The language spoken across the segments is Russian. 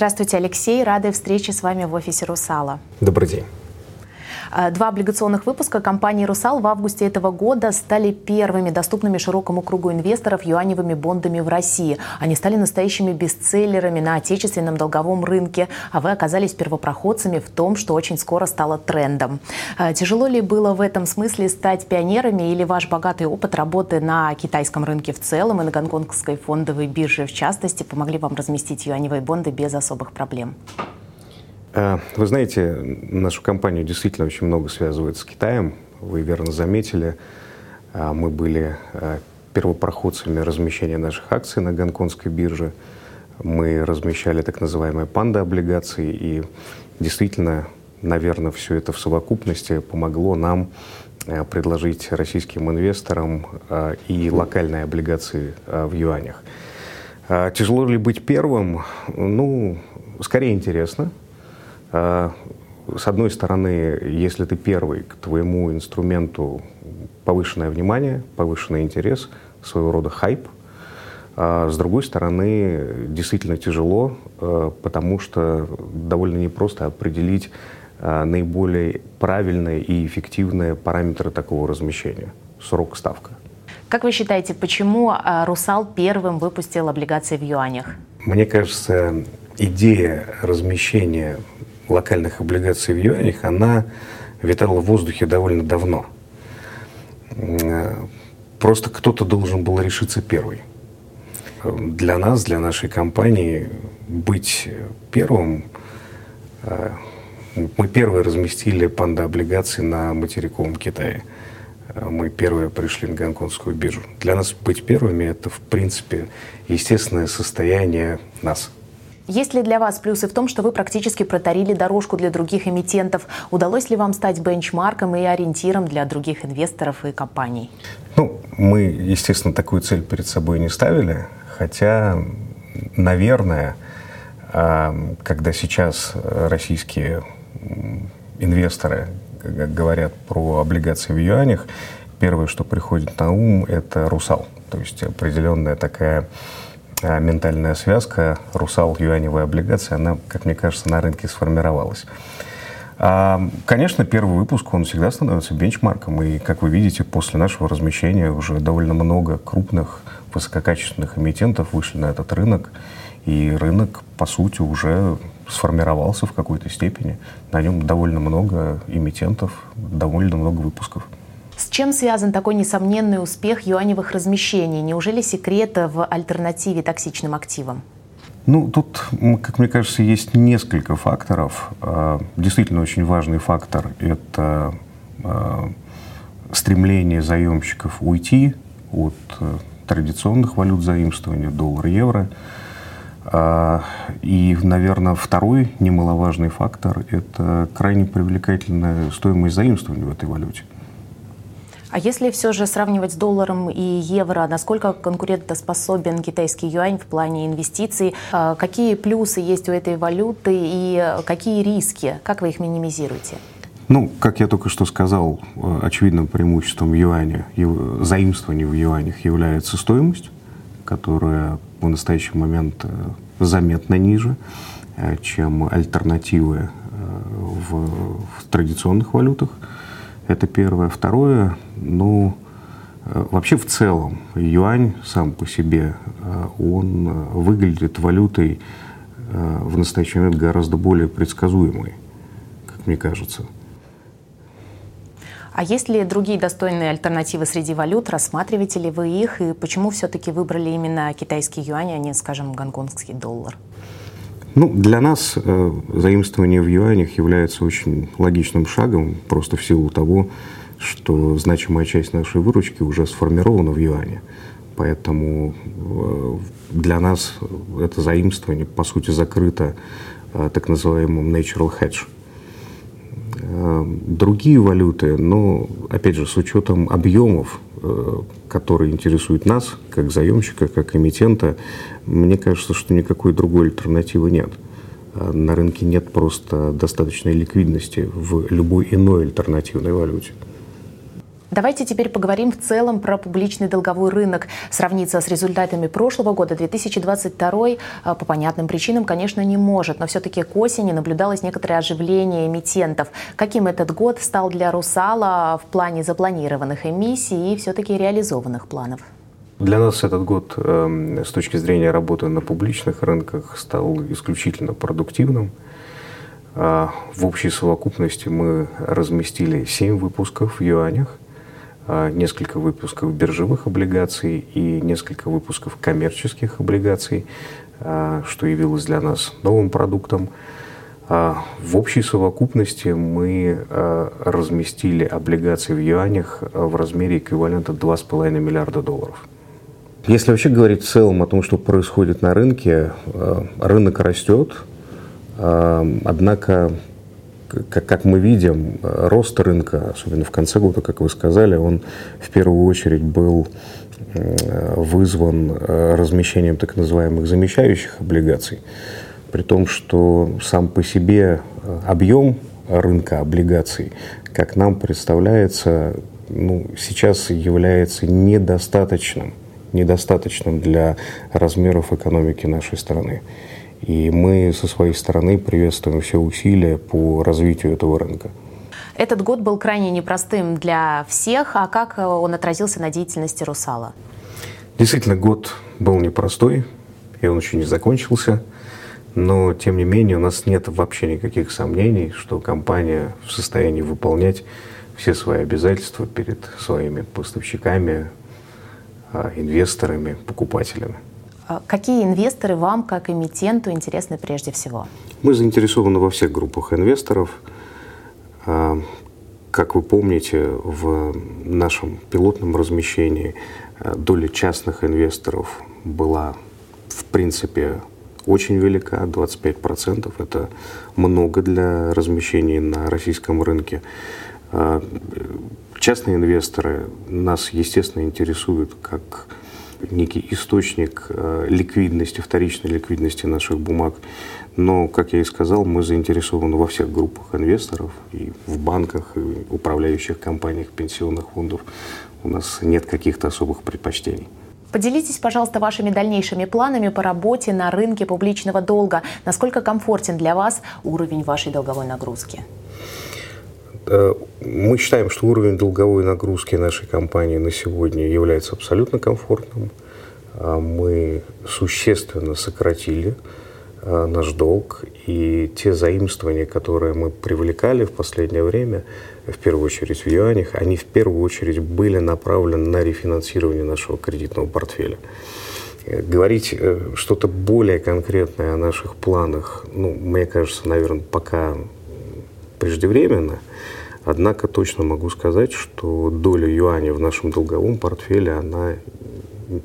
Здравствуйте, Алексей. Рады встрече с вами в офисе «Русала». Добрый день. Э, два облигационных выпуска компании «Русал» в августе этого года стали первыми доступными широкому кругу инвесторов юаневыми бондами в России. Они стали настоящими бестселлерами на отечественном долговом рынке, а вы оказались первопроходцами в том, что очень скоро стало трендом. Э, тяжело ли было в этом смысле стать пионерами или ваш богатый опыт работы на китайском рынке в целом и на гонконгской фондовой бирже в частности помогли вам разместить юаневые бонды без особых проблем? Э, вы знаете, нашу компанию действительно очень много связывает с Китаем. Вы верно заметили, э, мы были э, первопроходцами размещения наших акций на гонконгской бирже. Мы размещали так называемые панда-облигации, и действительно, наверное, все это в совокупности помогло нам предложить российским инвесторам и локальные облигации в юанях. Тяжело ли быть первым? Ну, скорее интересно, а, с одной стороны, если ты первый, к твоему инструменту повышенное внимание, повышенный интерес, своего рода хайп. А с другой стороны, действительно тяжело, а, потому что довольно непросто определить наиболее правильные и эффективные параметры такого размещения. Срок ставка. Как вы считаете, почему «Русал» первым выпустил облигации в юанях? Мне кажется, идея размещения локальных облигаций в юанях, она витала в воздухе довольно давно. Просто кто-то должен был решиться первый. Для нас, для нашей компании быть первым, э, мы первые разместили панда-облигации на материковом Китае. Мы первые пришли на гонконгскую биржу. Для нас быть первыми – это, в принципе, естественное состояние нас – есть ли для вас плюсы в том, что вы практически протарили дорожку для других эмитентов? Удалось ли вам стать бенчмарком и ориентиром для других инвесторов и компаний? Ну, мы, естественно, такую цель перед собой не ставили, хотя, наверное, а, когда сейчас российские инвесторы говорят про облигации в юанях, первое, что приходит на ум, это «Русал». То есть определенная такая ментальная связка русал юаневая облигация, она, как мне кажется, на рынке сформировалась. А, конечно, первый выпуск, он всегда становится бенчмарком, и, как вы видите, после нашего размещения уже довольно много крупных высококачественных эмитентов вышли на этот рынок, и рынок, по сути, уже сформировался в какой-то степени. На нем довольно много эмитентов, довольно много выпусков. Чем связан такой несомненный успех юаневых размещений? Неужели секрет в альтернативе токсичным активам? Ну, тут, как мне кажется, есть несколько факторов. А, действительно очень важный фактор – это а, стремление заемщиков уйти от э, традиционных валют заимствования, доллар, евро. А, и, наверное, второй немаловажный фактор – это крайне привлекательная стоимость заимствования в этой валюте. А если все же сравнивать с долларом и евро, насколько конкурентоспособен китайский юань в плане инвестиций? А какие плюсы есть у этой валюты и какие риски? Как вы их минимизируете? Ну, как я только что сказал, э, очевидным преимуществом юаня, заимствования в юанях является стоимость, которая в настоящий момент э, заметно ниже, э, чем альтернативы в, в традиционных валютах. Это первое. Второе, ну, э, вообще в целом юань сам по себе, э, он э, выглядит валютой в настоящий момент гораздо более предсказуемой, как мне кажется. А есть ли другие достойные альтернативы среди валют? Рассматриваете ли вы их? И почему все-таки выбрали именно китайский юань, а не, скажем, гонконгский доллар? Ну, для нас э, заимствование в юанях является очень логичным шагом, просто в силу того, что значимая часть нашей выручки уже сформирована в юане. Поэтому э, для нас это заимствование, по сути, закрыто э, так называемым natural hedge. Э, другие валюты, но, опять же, с учетом объемов, э, которые интересуют нас, как заемщика, как эмитента, мне кажется, что никакой другой альтернативы нет. Э, на рынке нет просто достаточной ликвидности в любой иной альтернативной валюте. Давайте теперь поговорим в целом про публичный долговой рынок. Сравниться с результатами прошлого года 2022 э, по понятным причинам, конечно, не может, но все-таки к осени наблюдалось некоторое оживление эмитентов. Каким этот год стал для «Русала» в плане запланированных эмиссий и все-таки реализованных планов? Для нас этот год э, с точки зрения работы на публичных рынках стал исключительно продуктивным. Э, в общей совокупности мы разместили 7 выпусков в юанях – а, несколько выпусков биржевых облигаций и несколько выпусков коммерческих облигаций, а, что явилось для нас новым продуктом. А, в общей совокупности мы разместили облигации в юанях в размере эквивалента 2,5 миллиарда долларов. Если вообще говорить в целом о том, что происходит на рынке, рынок растет, однако как, как мы видим, рост рынка, особенно в конце года, как вы сказали, он в первую очередь был вызван э, размещением так называемых замещающих облигаций, при том, что сам по себе э, объем рынка облигаций, как нам представляется, ну, сейчас является недостаточным, недостаточным для размеров экономики нашей страны. И мы со своей стороны приветствуем все усилия по развитию этого рынка. Этот год был крайне непростым для всех. А как он отразился на деятельности «Русала»? Действительно, год был непростой, и он еще не закончился. Но, тем не менее, у нас нет вообще никаких сомнений, что компания в состоянии выполнять все свои обязательства перед своими поставщиками, а, инвесторами, покупателями. А какие инвесторы вам, как эмитенту, интересны прежде всего? Мы заинтересованы во всех группах инвесторов. А, как вы помните, в нашем пилотном размещении а, доля частных инвесторов была, в принципе, очень велика, 25%. Это много для размещения на российском рынке. Частные инвесторы нас, естественно, интересуют как некий источник э, ликвидности, вторичной ликвидности наших бумаг. Но, как я и сказал, мы заинтересованы во всех группах инвесторов, и в банках, и управляющих компаниях, пенсионных фондов. У нас нет каких-то особых предпочтений. Поделитесь, пожалуйста, вашими дальнейшими планами по работе на рынке публичного долга. Насколько комфортен для вас уровень вашей долговой нагрузки? Э, мы считаем, что уровень долговой нагрузки нашей компании на сегодня является абсолютно комфортным. А мы существенно сократили э, наш долг, и те заимствования, которые мы привлекали в последнее время, в первую очередь в юанях, они в первую очередь были направлены на рефинансирование нашего кредитного портфеля. Э, говорить что-то более конкретное о наших планах, ну, мне кажется, наверное, пока преждевременно. Однако точно могу сказать, что доля юаня в нашем долговом портфеле, она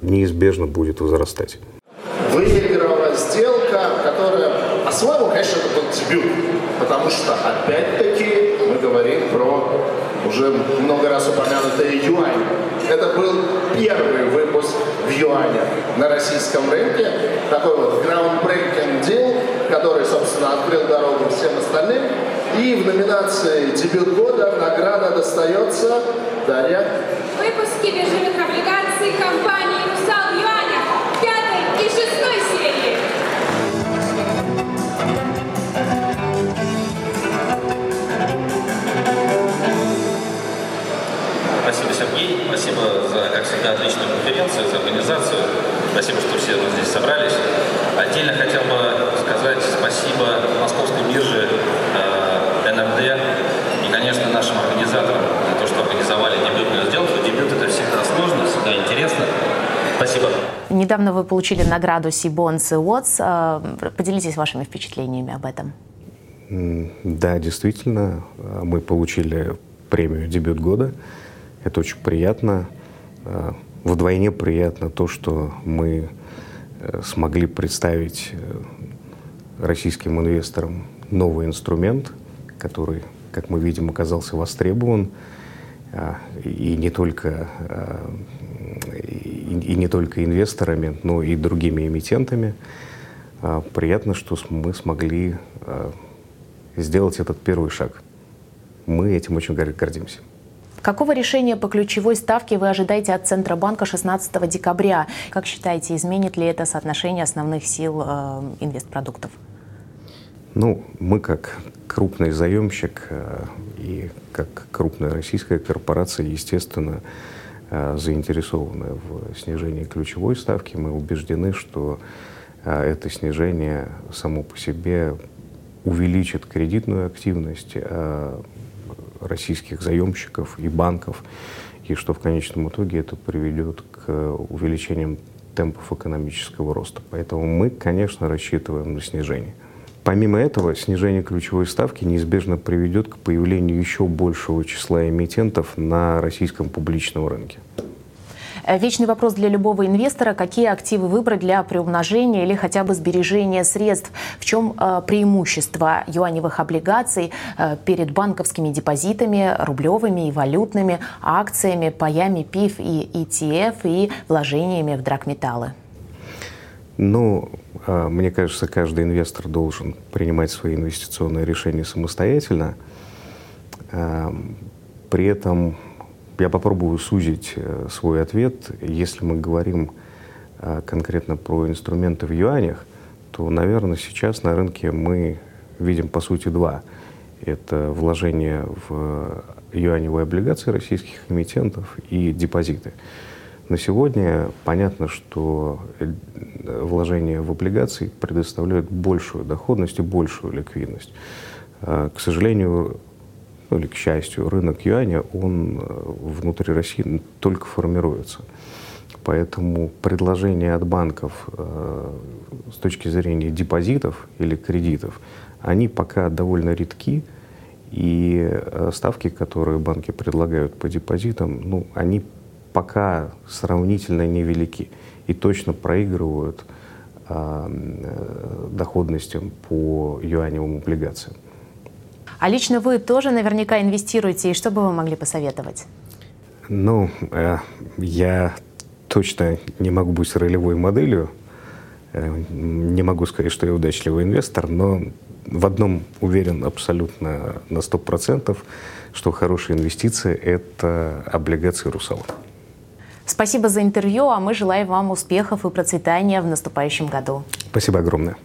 неизбежно будет возрастать. Выиграла сделка, которая, по-своему, конечно, это был дебют, потому что, опять-таки, мы говорим про уже много раз упомянутый юань. Это был первый выпуск в юане на российском рынке, такой вот groundbreaking deal, который, собственно, открыл дорогу всем остальным. И в номинации «Дебют года» награда достается Дарья. Выпуски биржевых облигаций компании «Русал Юаня» пятой и шестой серии. Спасибо, Сергей. Спасибо за, как всегда, отличную конференцию, за организацию. Спасибо, что все здесь собрались. Отдельно хотел бы сказать спасибо Московской бирже э, НРД и, конечно, нашим организаторам за то, что организовали дебютную сделку. Дебют – это всегда сложно, всегда интересно. Спасибо. Недавно вы получили награду Сибонс и Уотс. Поделитесь вашими впечатлениями об этом. Да, действительно, мы получили премию «Дебют года». Это очень приятно. Вдвойне приятно то, что мы э, смогли представить э, российским инвесторам новый инструмент, который, как мы видим, оказался востребован и не только, и не только инвесторами, но и другими эмитентами. Приятно, что мы смогли сделать этот первый шаг. Мы этим очень гордимся. Какого решения по ключевой ставке вы ожидаете от Центробанка 16 декабря? Как считаете, изменит ли это соотношение основных сил э, инвестпродуктов? Ну, мы как крупный заемщик э, и как крупная российская корпорация, естественно, э, заинтересованы в снижении ключевой ставки. Мы убеждены, что э, это снижение само по себе увеличит кредитную активность российских заемщиков и банков, и что в конечном итоге это приведет к увеличению темпов экономического роста. Поэтому мы, конечно, рассчитываем на снижение. Помимо этого, снижение ключевой ставки неизбежно приведет к появлению еще большего числа эмитентов на российском публичном рынке. Э, вечный вопрос для любого инвестора, какие активы выбрать для приумножения или хотя бы сбережения средств. В чем э, преимущество юаневых облигаций э, перед банковскими депозитами, рублевыми и валютными, акциями, паями ПИФ и ETF и вложениями в драгметаллы? Ну, мне кажется, каждый инвестор должен принимать свои инвестиционные решения самостоятельно. А, при этом я попробую сузить э, свой ответ. Если мы говорим а, конкретно про инструменты в юанях, то, наверное, сейчас на рынке мы видим, по сути, два. Это вложение в юаневые облигации российских эмитентов и депозиты. На сегодня понятно, что э, вложения в облигации предоставляют большую доходность и большую ликвидность. К сожалению, ну или к счастью, рынок юаня, он э, внутри России только формируется. Поэтому предложения от банков э, с точки зрения депозитов или кредитов, они пока довольно редки, и ставки, которые банки предлагают по депозитам, ну, они пока сравнительно невелики и точно проигрывают а, э, доходностям по юаневым облигациям. А лично вы тоже наверняка инвестируете, и что бы вы могли посоветовать? Ну, э, я точно не могу быть ролевой моделью, э, не могу сказать, что я удачливый инвестор, но в одном уверен абсолютно на 100%, что хорошая инвестиция – это облигации «Русал». Спасибо за интервью, а мы желаем вам успехов и процветания в наступающем году. Спасибо огромное.